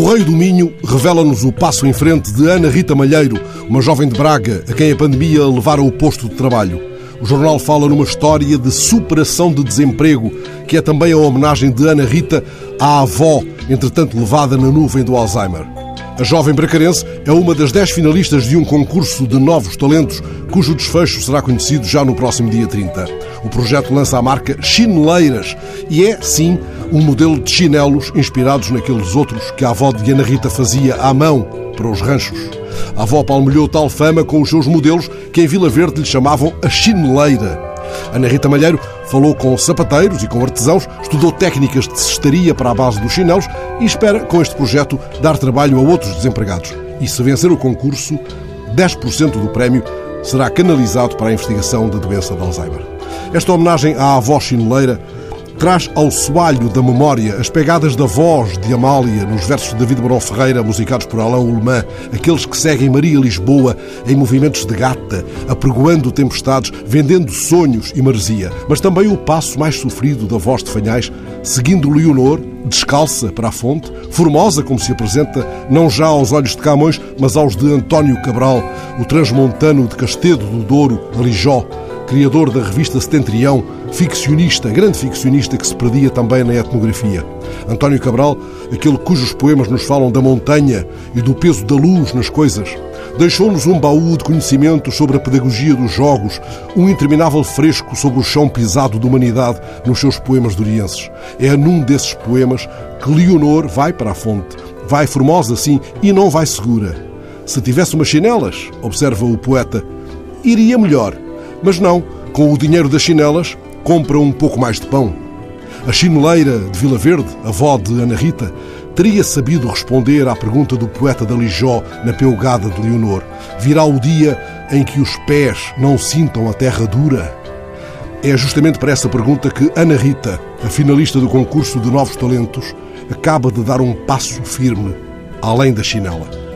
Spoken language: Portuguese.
Correio do Minho revela-nos o passo em frente de Ana Rita Malheiro, uma jovem de Braga a quem a pandemia levara o posto de trabalho. O jornal fala numa história de superação de desemprego, que é também a homenagem de Ana Rita à avó, entretanto levada na nuvem do Alzheimer. A jovem bracarense é uma das dez finalistas de um concurso de novos talentos, cujo desfecho será conhecido já no próximo dia 30. O projeto lança a marca Chineleiras e é, sim, um modelo de chinelos inspirados naqueles outros que a avó de Ana Rita fazia à mão para os ranchos. A avó palmilhou tal fama com os seus modelos que em Vila Verde lhe chamavam a chineleira. Ana Rita Malheiro falou com sapateiros e com artesãos, estudou técnicas de cestaria para a base dos chinelos e espera, com este projeto, dar trabalho a outros desempregados. E se vencer o concurso, 10% do prémio será canalizado para a investigação da doença de Alzheimer. Esta homenagem à avó chineleira traz ao soalho da memória as pegadas da voz de Amália nos versos de David Barão Ferreira, musicados por Alain Ullmann, aqueles que seguem Maria Lisboa em movimentos de gata, apregoando tempestades, vendendo sonhos e maresia, mas também o passo mais sofrido da voz de Fanhais, seguindo Leonor, descalça para a fonte, formosa como se apresenta, não já aos olhos de Camões, mas aos de António Cabral, o transmontano de Castedo do Douro, de Lijó, criador da revista Setentrião, ficcionista, grande ficcionista que se perdia também na etnografia. António Cabral, aquele cujos poemas nos falam da montanha e do peso da luz nas coisas, deixou-nos um baú de conhecimentos sobre a pedagogia dos jogos, um interminável fresco sobre o chão pisado da humanidade nos seus poemas durienses. É num desses poemas que Leonor vai para a fonte, vai formosa sim e não vai segura. Se tivesse umas chinelas, observa o poeta, iria melhor. Mas não, com o dinheiro das chinelas, compra um pouco mais de pão. A chineleira de Vila Verde, avó de Ana Rita, teria sabido responder à pergunta do poeta da Lijó na peugada de Leonor. Virá o dia em que os pés não sintam a terra dura? É justamente para essa pergunta que Ana Rita, a finalista do concurso de Novos Talentos, acaba de dar um passo firme além da chinela.